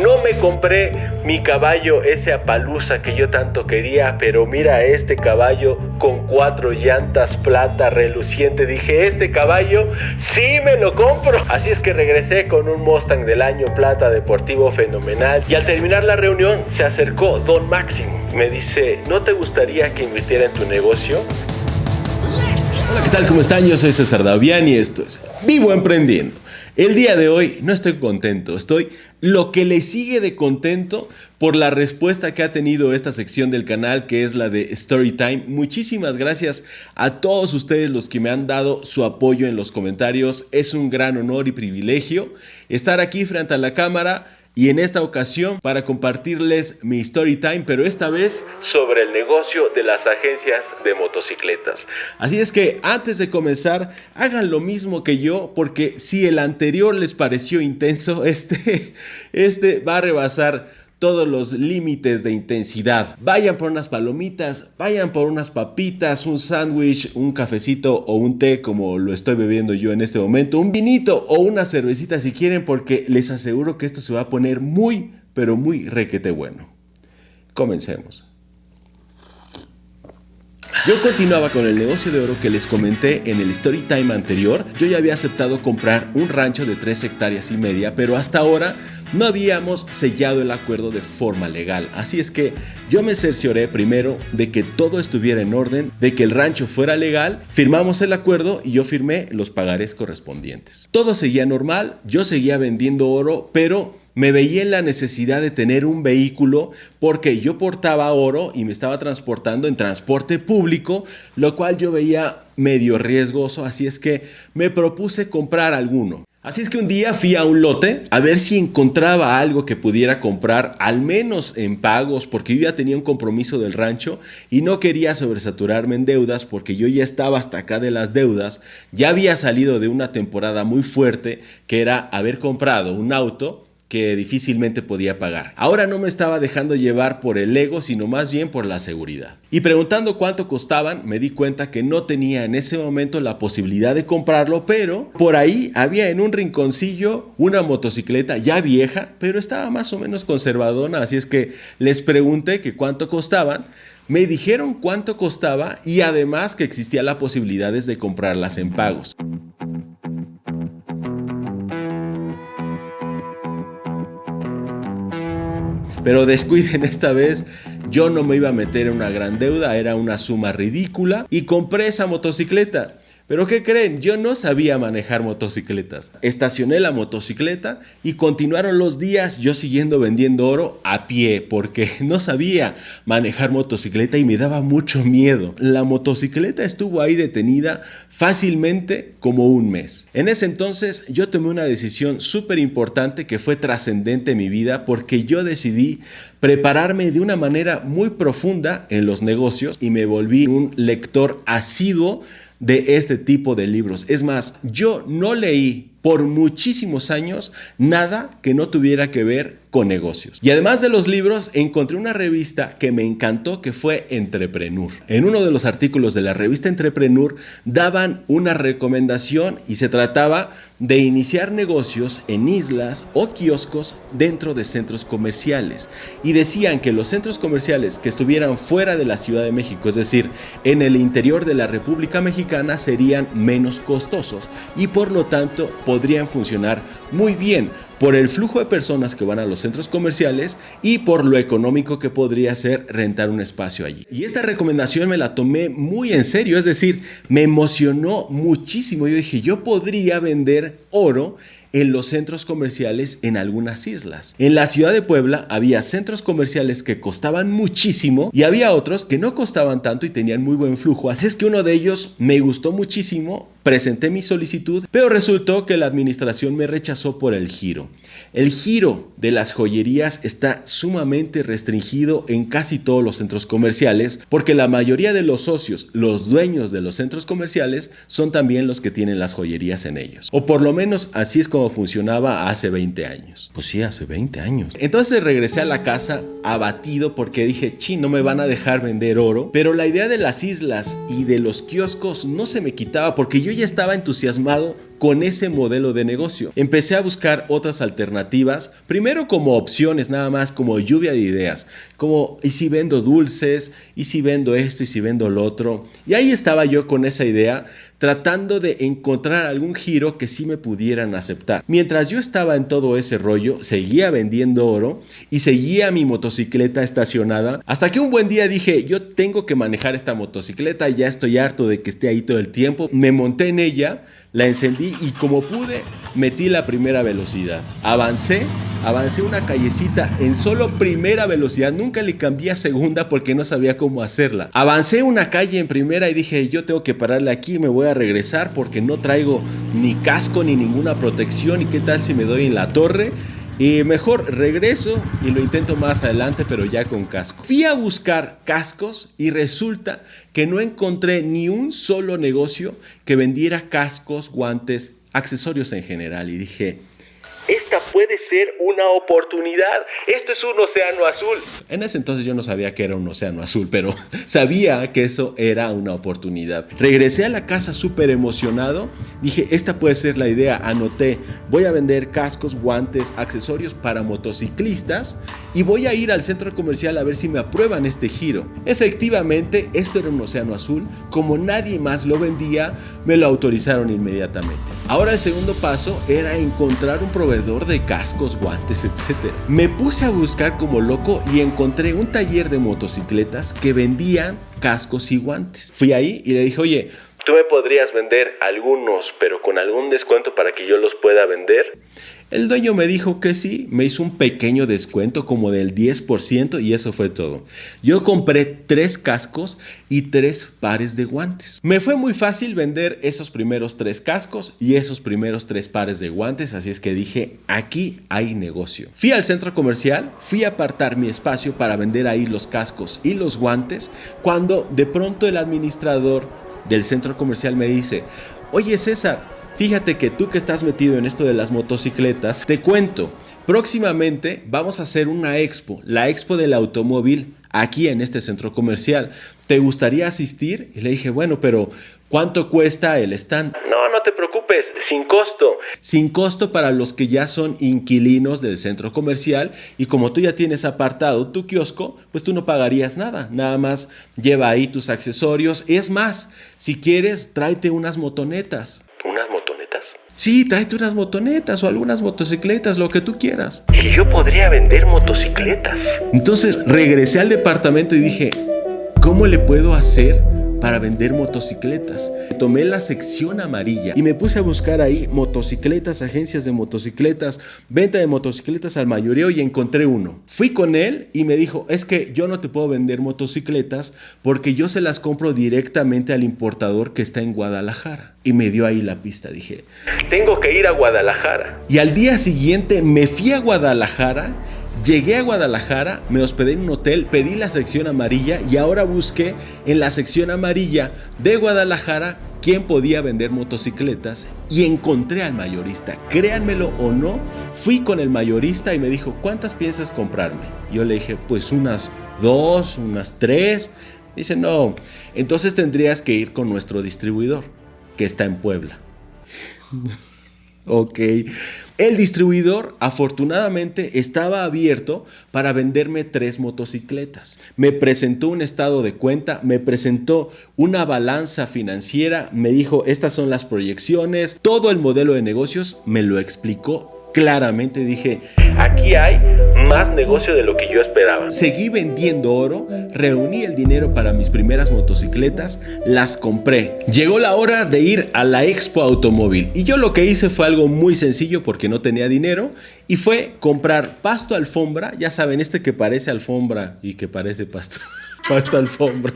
No me compré mi caballo, ese apalusa que yo tanto quería, pero mira este caballo con cuatro llantas plata reluciente. Dije, este caballo sí me lo compro. Así es que regresé con un Mustang del año plata deportivo fenomenal. Y al terminar la reunión se acercó Don Máximo. Me dice, ¿no te gustaría que invirtiera en tu negocio? Hola, ¿qué tal? ¿Cómo están? Yo soy César Davián y esto es Vivo Emprendiendo. El día de hoy no estoy contento, estoy lo que le sigue de contento por la respuesta que ha tenido esta sección del canal que es la de Storytime. Muchísimas gracias a todos ustedes los que me han dado su apoyo en los comentarios. Es un gran honor y privilegio estar aquí frente a la cámara y en esta ocasión para compartirles mi story time, pero esta vez sobre el negocio de las agencias de motocicletas. Así es que antes de comenzar, hagan lo mismo que yo, porque si el anterior les pareció intenso, este, este va a rebasar todos los límites de intensidad. Vayan por unas palomitas, vayan por unas papitas, un sándwich, un cafecito o un té como lo estoy bebiendo yo en este momento, un vinito o una cervecita si quieren porque les aseguro que esto se va a poner muy, pero muy requete bueno. Comencemos. Yo continuaba con el negocio de oro que les comenté en el story time anterior. Yo ya había aceptado comprar un rancho de 3 hectáreas y media, pero hasta ahora no habíamos sellado el acuerdo de forma legal. Así es que yo me cercioré primero de que todo estuviera en orden, de que el rancho fuera legal, firmamos el acuerdo y yo firmé los pagares correspondientes. Todo seguía normal, yo seguía vendiendo oro, pero me veía en la necesidad de tener un vehículo porque yo portaba oro y me estaba transportando en transporte público, lo cual yo veía medio riesgoso, así es que me propuse comprar alguno. Así es que un día fui a un lote a ver si encontraba algo que pudiera comprar, al menos en pagos, porque yo ya tenía un compromiso del rancho y no quería sobresaturarme en deudas porque yo ya estaba hasta acá de las deudas, ya había salido de una temporada muy fuerte que era haber comprado un auto que difícilmente podía pagar. Ahora no me estaba dejando llevar por el ego, sino más bien por la seguridad. Y preguntando cuánto costaban, me di cuenta que no tenía en ese momento la posibilidad de comprarlo, pero por ahí había en un rinconcillo una motocicleta ya vieja, pero estaba más o menos conservadona, así es que les pregunté que cuánto costaban. Me dijeron cuánto costaba y además que existía la posibilidad de comprarlas en pagos. Pero descuiden esta vez, yo no me iba a meter en una gran deuda, era una suma ridícula y compré esa motocicleta. Pero ¿qué creen? Yo no sabía manejar motocicletas. Estacioné la motocicleta y continuaron los días yo siguiendo vendiendo oro a pie porque no sabía manejar motocicleta y me daba mucho miedo. La motocicleta estuvo ahí detenida fácilmente como un mes. En ese entonces yo tomé una decisión súper importante que fue trascendente en mi vida porque yo decidí prepararme de una manera muy profunda en los negocios y me volví un lector asiduo de este tipo de libros. Es más, yo no leí por muchísimos años nada que no tuviera que ver con negocios. Y además de los libros, encontré una revista que me encantó que fue Entrepreneur. En uno de los artículos de la revista Entrepreneur daban una recomendación y se trataba de iniciar negocios en islas o kioscos dentro de centros comerciales. Y decían que los centros comerciales que estuvieran fuera de la Ciudad de México, es decir, en el interior de la República Mexicana, serían menos costosos y por lo tanto podrían funcionar muy bien por el flujo de personas que van a los centros comerciales y por lo económico que podría ser rentar un espacio allí. Y esta recomendación me la tomé muy en serio, es decir, me emocionó muchísimo. Yo dije, yo podría vender oro en los centros comerciales en algunas islas. En la ciudad de Puebla había centros comerciales que costaban muchísimo y había otros que no costaban tanto y tenían muy buen flujo. Así es que uno de ellos me gustó muchísimo Presenté mi solicitud, pero resultó que la administración me rechazó por el giro. El giro de las joyerías está sumamente restringido en casi todos los centros comerciales porque la mayoría de los socios, los dueños de los centros comerciales, son también los que tienen las joyerías en ellos. O por lo menos así es como funcionaba hace 20 años. Pues sí, hace 20 años. Entonces regresé a la casa abatido porque dije, chi, no me van a dejar vender oro. Pero la idea de las islas y de los kioscos no se me quitaba porque yo estaba entusiasmado con ese modelo de negocio. Empecé a buscar otras alternativas, primero como opciones nada más, como lluvia de ideas, como y si vendo dulces, y si vendo esto, y si vendo lo otro. Y ahí estaba yo con esa idea tratando de encontrar algún giro que sí me pudieran aceptar. Mientras yo estaba en todo ese rollo, seguía vendiendo oro y seguía mi motocicleta estacionada, hasta que un buen día dije, yo tengo que manejar esta motocicleta, ya estoy harto de que esté ahí todo el tiempo, me monté en ella, la encendí y como pude metí la primera velocidad. Avancé, avancé una callecita en solo primera velocidad, nunca le cambié a segunda porque no sabía cómo hacerla. Avancé una calle en primera y dije, yo tengo que pararle aquí, me voy a regresar porque no traigo ni casco ni ninguna protección y qué tal si me doy en la torre. Y mejor regreso y lo intento más adelante, pero ya con casco. Fui a buscar cascos y resulta que no encontré ni un solo negocio que vendiera cascos, guantes, accesorios en general. Y dije, puede ser una oportunidad. Esto es un océano azul. En ese entonces yo no sabía que era un océano azul, pero sabía que eso era una oportunidad. Regresé a la casa súper emocionado. Dije, esta puede ser la idea. Anoté, voy a vender cascos, guantes, accesorios para motociclistas y voy a ir al centro comercial a ver si me aprueban este giro. Efectivamente, esto era un océano azul. Como nadie más lo vendía, me lo autorizaron inmediatamente. Ahora el segundo paso era encontrar un proveedor de cascos, guantes, etc. Me puse a buscar como loco y encontré un taller de motocicletas que vendía cascos y guantes. Fui ahí y le dije, oye, ¿Tú me podrías vender algunos, pero con algún descuento para que yo los pueda vender? El dueño me dijo que sí, me hizo un pequeño descuento como del 10% y eso fue todo. Yo compré tres cascos y tres pares de guantes. Me fue muy fácil vender esos primeros tres cascos y esos primeros tres pares de guantes, así es que dije, aquí hay negocio. Fui al centro comercial, fui a apartar mi espacio para vender ahí los cascos y los guantes, cuando de pronto el administrador del centro comercial me dice, oye César, fíjate que tú que estás metido en esto de las motocicletas, te cuento, próximamente vamos a hacer una expo, la expo del automóvil aquí en este centro comercial. ¿Te gustaría asistir? Y le dije, bueno, pero ¿cuánto cuesta el stand? No, no te preocupes, sin costo. Sin costo para los que ya son inquilinos del centro comercial y como tú ya tienes apartado tu kiosco, pues tú no pagarías nada. Nada más lleva ahí tus accesorios. Es más, si quieres, tráete unas motonetas. Sí, tráete unas motonetas o algunas motocicletas, lo que tú quieras. Y yo podría vender motocicletas. Entonces regresé al departamento y dije, ¿cómo le puedo hacer para vender motocicletas. Tomé la sección amarilla y me puse a buscar ahí motocicletas, agencias de motocicletas, venta de motocicletas al mayoreo y encontré uno. Fui con él y me dijo, es que yo no te puedo vender motocicletas porque yo se las compro directamente al importador que está en Guadalajara. Y me dio ahí la pista, dije, tengo que ir a Guadalajara. Y al día siguiente me fui a Guadalajara Llegué a Guadalajara, me hospedé en un hotel, pedí la sección amarilla y ahora busqué en la sección amarilla de Guadalajara quién podía vender motocicletas y encontré al mayorista. Créanmelo o no, fui con el mayorista y me dijo, ¿cuántas piensas comprarme? Yo le dije, pues unas dos, unas tres. Dice, no, entonces tendrías que ir con nuestro distribuidor, que está en Puebla. Ok. El distribuidor afortunadamente estaba abierto para venderme tres motocicletas. Me presentó un estado de cuenta, me presentó una balanza financiera, me dijo estas son las proyecciones, todo el modelo de negocios me lo explicó claramente dije, aquí hay más negocio de lo que yo esperaba. Seguí vendiendo oro, reuní el dinero para mis primeras motocicletas, las compré. Llegó la hora de ir a la Expo Automóvil y yo lo que hice fue algo muy sencillo porque no tenía dinero y fue comprar pasto alfombra, ya saben, este que parece alfombra y que parece pasto, pasto alfombra.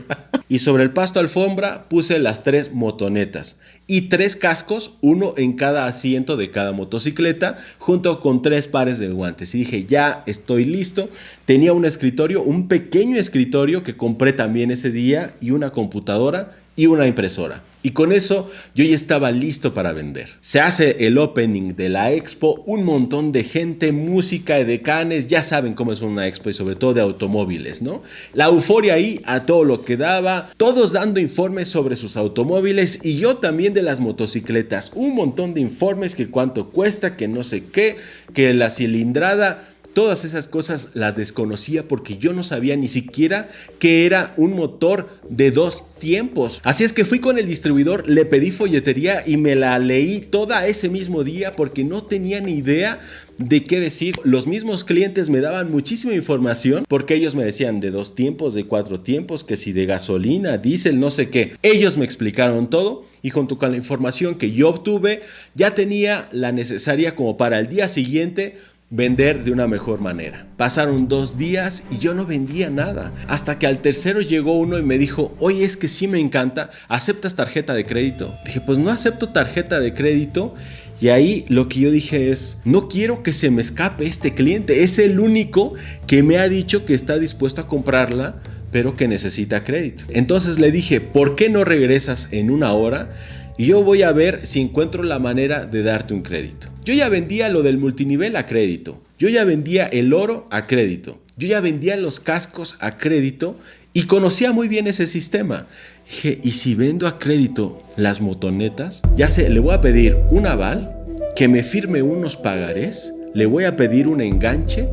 Y sobre el pasto alfombra puse las tres motonetas y tres cascos, uno en cada asiento de cada motocicleta, junto con tres pares de guantes. Y dije, ya estoy listo. Tenía un escritorio, un pequeño escritorio que compré también ese día y una computadora y una impresora. Y con eso yo ya estaba listo para vender. Se hace el opening de la expo, un montón de gente, música, de canes, ya saben cómo es una expo y sobre todo de automóviles, ¿no? La euforia ahí a todo lo que daba, todos dando informes sobre sus automóviles y yo también de las motocicletas, un montón de informes que cuánto cuesta, que no sé qué, que la cilindrada Todas esas cosas las desconocía porque yo no sabía ni siquiera que era un motor de dos tiempos. Así es que fui con el distribuidor, le pedí folletería y me la leí toda ese mismo día porque no tenía ni idea de qué decir. Los mismos clientes me daban muchísima información porque ellos me decían de dos tiempos, de cuatro tiempos, que si de gasolina, diésel, no sé qué. Ellos me explicaron todo y junto con la información que yo obtuve ya tenía la necesaria como para el día siguiente vender de una mejor manera. Pasaron dos días y yo no vendía nada. Hasta que al tercero llegó uno y me dijo, oye, es que sí me encanta, ¿aceptas tarjeta de crédito? Dije, pues no acepto tarjeta de crédito. Y ahí lo que yo dije es, no quiero que se me escape este cliente. Es el único que me ha dicho que está dispuesto a comprarla, pero que necesita crédito. Entonces le dije, ¿por qué no regresas en una hora? Y yo voy a ver si encuentro la manera de darte un crédito. Yo ya vendía lo del multinivel a crédito, yo ya vendía el oro a crédito, yo ya vendía los cascos a crédito y conocía muy bien ese sistema. Dije, ¿y si vendo a crédito las motonetas? Ya sé, le voy a pedir un aval, que me firme unos pagarés, le voy a pedir un enganche,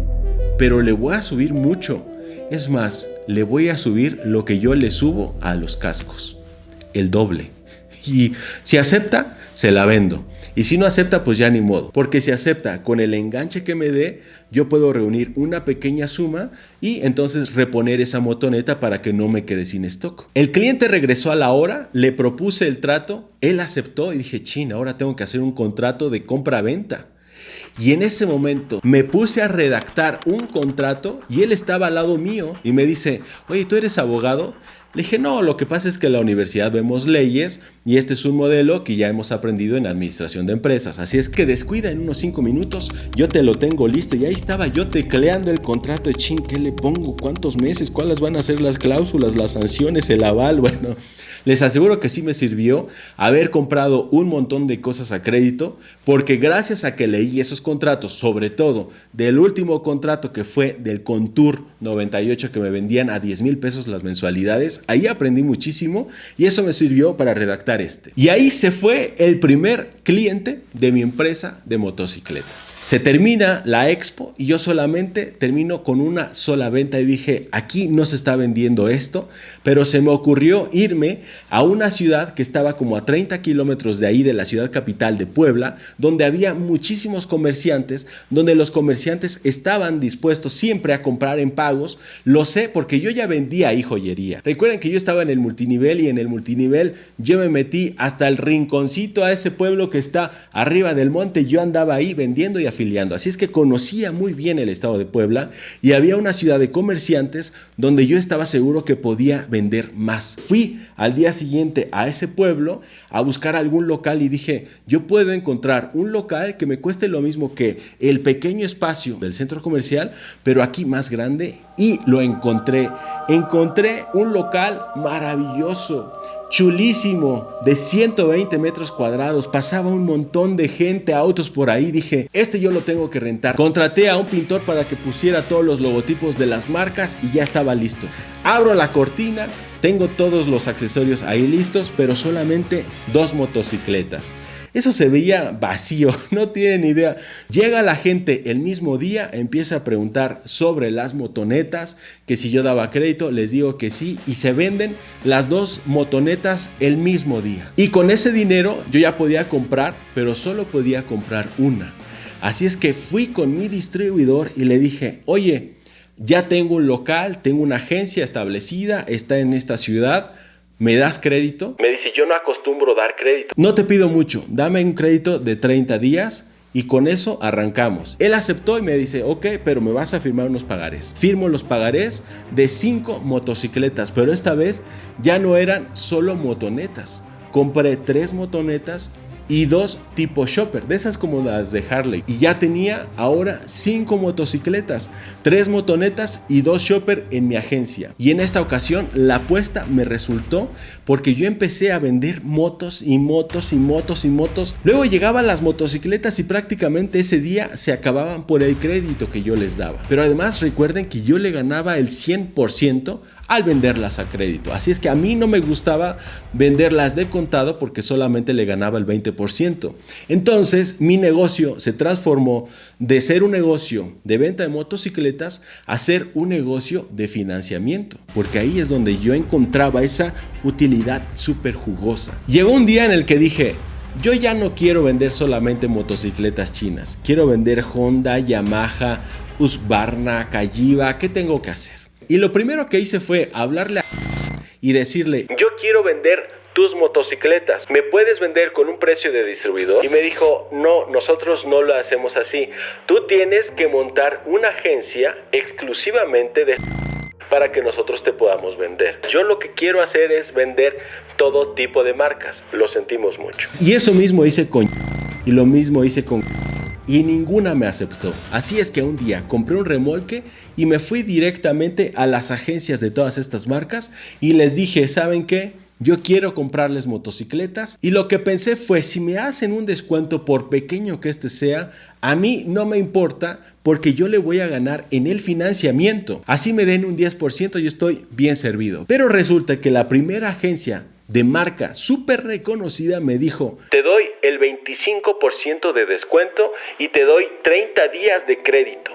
pero le voy a subir mucho. Es más, le voy a subir lo que yo le subo a los cascos, el doble. Y si acepta, se la vendo. Y si no acepta, pues ya ni modo. Porque si acepta con el enganche que me dé, yo puedo reunir una pequeña suma y entonces reponer esa motoneta para que no me quede sin stock. El cliente regresó a la hora, le propuse el trato, él aceptó y dije, chin, ahora tengo que hacer un contrato de compra-venta. Y en ese momento me puse a redactar un contrato y él estaba al lado mío y me dice, oye, ¿tú eres abogado? Le dije, no, lo que pasa es que en la universidad vemos leyes y este es un modelo que ya hemos aprendido en administración de empresas. Así es que descuida en unos cinco minutos, yo te lo tengo listo. Y ahí estaba yo tecleando el contrato de chin, ¿qué le pongo? ¿Cuántos meses? ¿Cuáles van a ser las cláusulas, las sanciones, el aval? Bueno, les aseguro que sí me sirvió haber comprado un montón de cosas a crédito, porque gracias a que leí esos contratos, sobre todo del último contrato que fue del Contour 98 que me vendían a 10 mil pesos las mensualidades, ahí aprendí muchísimo y eso me sirvió para redactar este. Y ahí se fue el primer cliente de mi empresa de motocicletas. Se termina la expo y yo solamente termino con una sola venta y dije, aquí no se está vendiendo esto, pero se me ocurrió irme a una ciudad que estaba como a 30 kilómetros de ahí, de la ciudad capital de Puebla, donde había muchísimos comerciantes, donde los comerciantes estaban dispuestos siempre a comprar en pagos. Lo sé porque yo ya vendía ahí joyería. Recuerden que yo estaba en el multinivel y en el multinivel yo me hasta el rinconcito a ese pueblo que está arriba del monte. Yo andaba ahí vendiendo y afiliando. Así es que conocía muy bien el estado de Puebla y había una ciudad de comerciantes donde yo estaba seguro que podía vender más. Fui al día siguiente a ese pueblo a buscar algún local y dije, yo puedo encontrar un local que me cueste lo mismo que el pequeño espacio del centro comercial, pero aquí más grande y lo encontré. Encontré un local maravilloso chulísimo, de 120 metros cuadrados. Pasaba un montón de gente, autos por ahí. Dije, este yo lo tengo que rentar. Contraté a un pintor para que pusiera todos los logotipos de las marcas y ya estaba listo. Abro la cortina, tengo todos los accesorios ahí listos, pero solamente dos motocicletas. Eso se veía vacío, no tienen idea. Llega la gente el mismo día, empieza a preguntar sobre las motonetas, que si yo daba crédito, les digo que sí, y se venden las dos motonetas el mismo día. Y con ese dinero yo ya podía comprar, pero solo podía comprar una. Así es que fui con mi distribuidor y le dije, oye, ya tengo un local, tengo una agencia establecida, está en esta ciudad ¿Me das crédito? Me dice, yo no acostumbro dar crédito. No te pido mucho, dame un crédito de 30 días y con eso arrancamos. Él aceptó y me dice, ok, pero me vas a firmar unos pagarés. Firmo los pagarés de 5 motocicletas, pero esta vez ya no eran solo motonetas. Compré 3 motonetas y dos tipo shopper, de esas como las de Harley. Y ya tenía ahora cinco motocicletas, tres motonetas y dos shopper en mi agencia. Y en esta ocasión la apuesta me resultó porque yo empecé a vender motos y motos y motos y motos. Luego llegaban las motocicletas y prácticamente ese día se acababan por el crédito que yo les daba. Pero además recuerden que yo le ganaba el 100% al venderlas a crédito. Así es que a mí no me gustaba venderlas de contado porque solamente le ganaba el 20%. Entonces mi negocio se transformó de ser un negocio de venta de motocicletas a ser un negocio de financiamiento. Porque ahí es donde yo encontraba esa utilidad súper jugosa. Llegó un día en el que dije, yo ya no quiero vender solamente motocicletas chinas. Quiero vender Honda, Yamaha, Husqvarna, Kajiva. ¿Qué tengo que hacer? Y lo primero que hice fue hablarle a y decirle, yo quiero vender tus motocicletas, ¿me puedes vender con un precio de distribuidor? Y me dijo, no, nosotros no lo hacemos así. Tú tienes que montar una agencia exclusivamente de para que nosotros te podamos vender. Yo lo que quiero hacer es vender todo tipo de marcas. Lo sentimos mucho. Y eso mismo hice con y lo mismo hice con y ninguna me aceptó. Así es que un día compré un remolque y me fui directamente a las agencias de todas estas marcas y les dije, ¿saben qué? Yo quiero comprarles motocicletas y lo que pensé fue, si me hacen un descuento por pequeño que este sea, a mí no me importa porque yo le voy a ganar en el financiamiento. Así me den un 10% y estoy bien servido. Pero resulta que la primera agencia de marca súper reconocida me dijo, te doy el 25% de descuento y te doy 30 días de crédito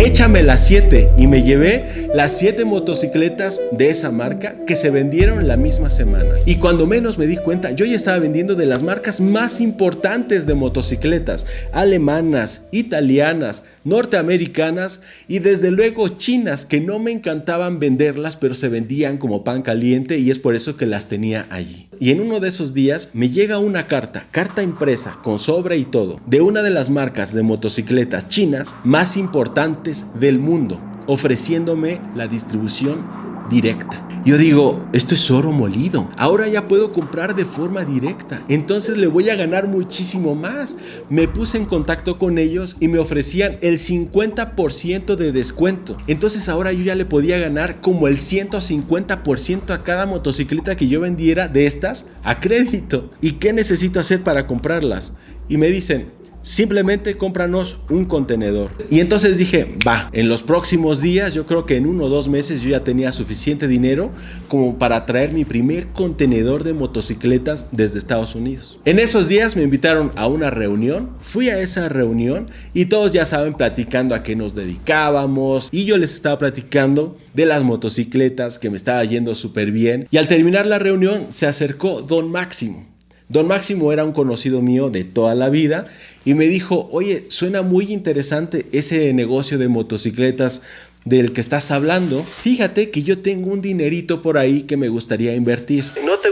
échame las 7 y me llevé las 7 motocicletas de esa marca que se vendieron la misma semana. Y cuando menos me di cuenta, yo ya estaba vendiendo de las marcas más importantes de motocicletas, alemanas, italianas, norteamericanas y desde luego chinas que no me encantaban venderlas, pero se vendían como pan caliente y es por eso que las tenía allí. Y en uno de esos días me llega una carta, carta impresa con sobre y todo, de una de las marcas de motocicletas chinas más importantes del mundo, ofreciéndome la distribución directa. Yo digo, esto es oro molido. Ahora ya puedo comprar de forma directa. Entonces le voy a ganar muchísimo más. Me puse en contacto con ellos y me ofrecían el 50% de descuento. Entonces ahora yo ya le podía ganar como el 150% a cada motocicleta que yo vendiera de estas a crédito. ¿Y qué necesito hacer para comprarlas? Y me dicen, Simplemente cómpranos un contenedor. Y entonces dije, va, en los próximos días, yo creo que en uno o dos meses yo ya tenía suficiente dinero como para traer mi primer contenedor de motocicletas desde Estados Unidos. En esos días me invitaron a una reunión, fui a esa reunión y todos ya saben platicando a qué nos dedicábamos y yo les estaba platicando de las motocicletas que me estaba yendo súper bien. Y al terminar la reunión se acercó Don Máximo Don Máximo era un conocido mío de toda la vida y me dijo, oye, suena muy interesante ese negocio de motocicletas del que estás hablando. Fíjate que yo tengo un dinerito por ahí que me gustaría invertir. ¿No te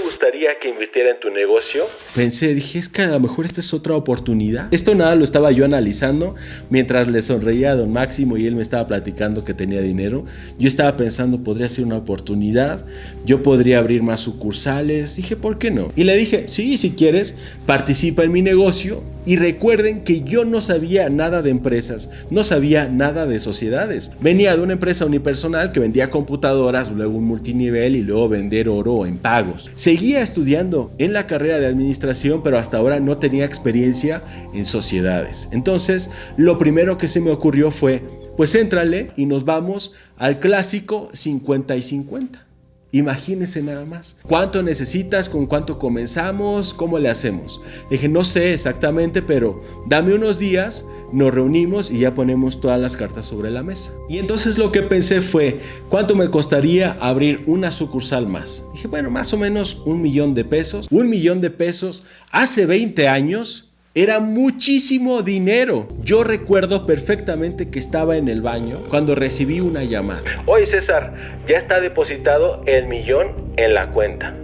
que invirtiera en tu negocio? Pensé, dije, es que a lo mejor esta es otra oportunidad. Esto nada lo estaba yo analizando mientras le sonreía a don Máximo y él me estaba platicando que tenía dinero. Yo estaba pensando, podría ser una oportunidad, yo podría abrir más sucursales. Dije, ¿por qué no? Y le dije, sí, si quieres, participa en mi negocio y recuerden que yo no sabía nada de empresas, no sabía nada de sociedades. Venía de una empresa unipersonal que vendía computadoras, luego un multinivel y luego vender oro en pagos. Seguía estudiando en la carrera de administración, pero hasta ahora no tenía experiencia en sociedades. Entonces, lo primero que se me ocurrió fue, pues éntrale y nos vamos al clásico 50 y 50. Imagínese nada más. ¿Cuánto necesitas? ¿Con cuánto comenzamos? ¿Cómo le hacemos? Dije, no sé exactamente, pero dame unos días, nos reunimos y ya ponemos todas las cartas sobre la mesa. Y entonces lo que pensé fue, ¿cuánto me costaría abrir una sucursal más? Dije, bueno, más o menos un millón de pesos. Un millón de pesos hace 20 años era muchísimo dinero. Yo recuerdo perfectamente que estaba en el baño cuando recibí una llamada. Oye César, ya está depositado el millón en la cuenta.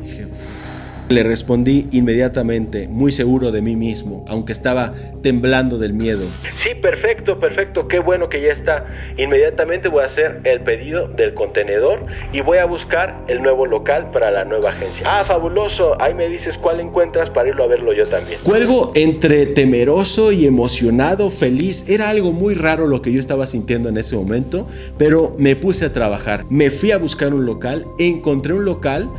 Le respondí inmediatamente, muy seguro de mí mismo, aunque estaba temblando del miedo. Sí, perfecto, perfecto, qué bueno que ya está. Inmediatamente voy a hacer el pedido del contenedor y voy a buscar el nuevo local para la nueva agencia. Ah, fabuloso, ahí me dices cuál encuentras para irlo a verlo yo también. Cuelgo entre temeroso y emocionado, feliz. Era algo muy raro lo que yo estaba sintiendo en ese momento, pero me puse a trabajar. Me fui a buscar un local, encontré un local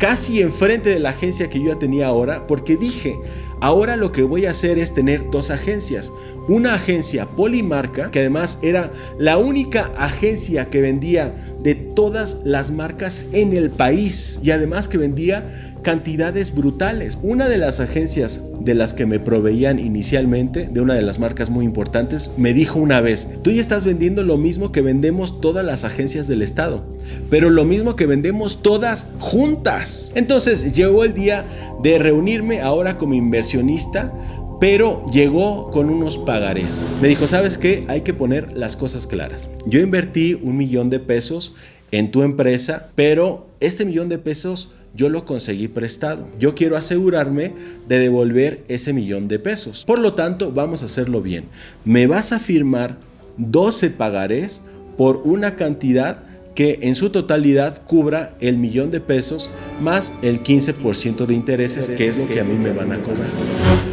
casi enfrente de la agencia que yo ya tenía ahora, porque dije, ahora lo que voy a hacer es tener dos agencias. Una agencia polimarca, que además era la única agencia que vendía de todas las marcas en el país y además que vendía cantidades brutales. Una de las agencias de las que me proveían inicialmente, de una de las marcas muy importantes, me dijo una vez, tú ya estás vendiendo lo mismo que vendemos todas las agencias del Estado, pero lo mismo que vendemos todas juntas. Entonces llegó el día de reunirme ahora como inversionista pero llegó con unos pagarés. Me dijo, ¿sabes qué? Hay que poner las cosas claras. Yo invertí un millón de pesos en tu empresa, pero este millón de pesos yo lo conseguí prestado. Yo quiero asegurarme de devolver ese millón de pesos. Por lo tanto, vamos a hacerlo bien. Me vas a firmar 12 pagarés por una cantidad que en su totalidad cubra el millón de pesos más el 15% de intereses, que es lo que a mí me van a cobrar.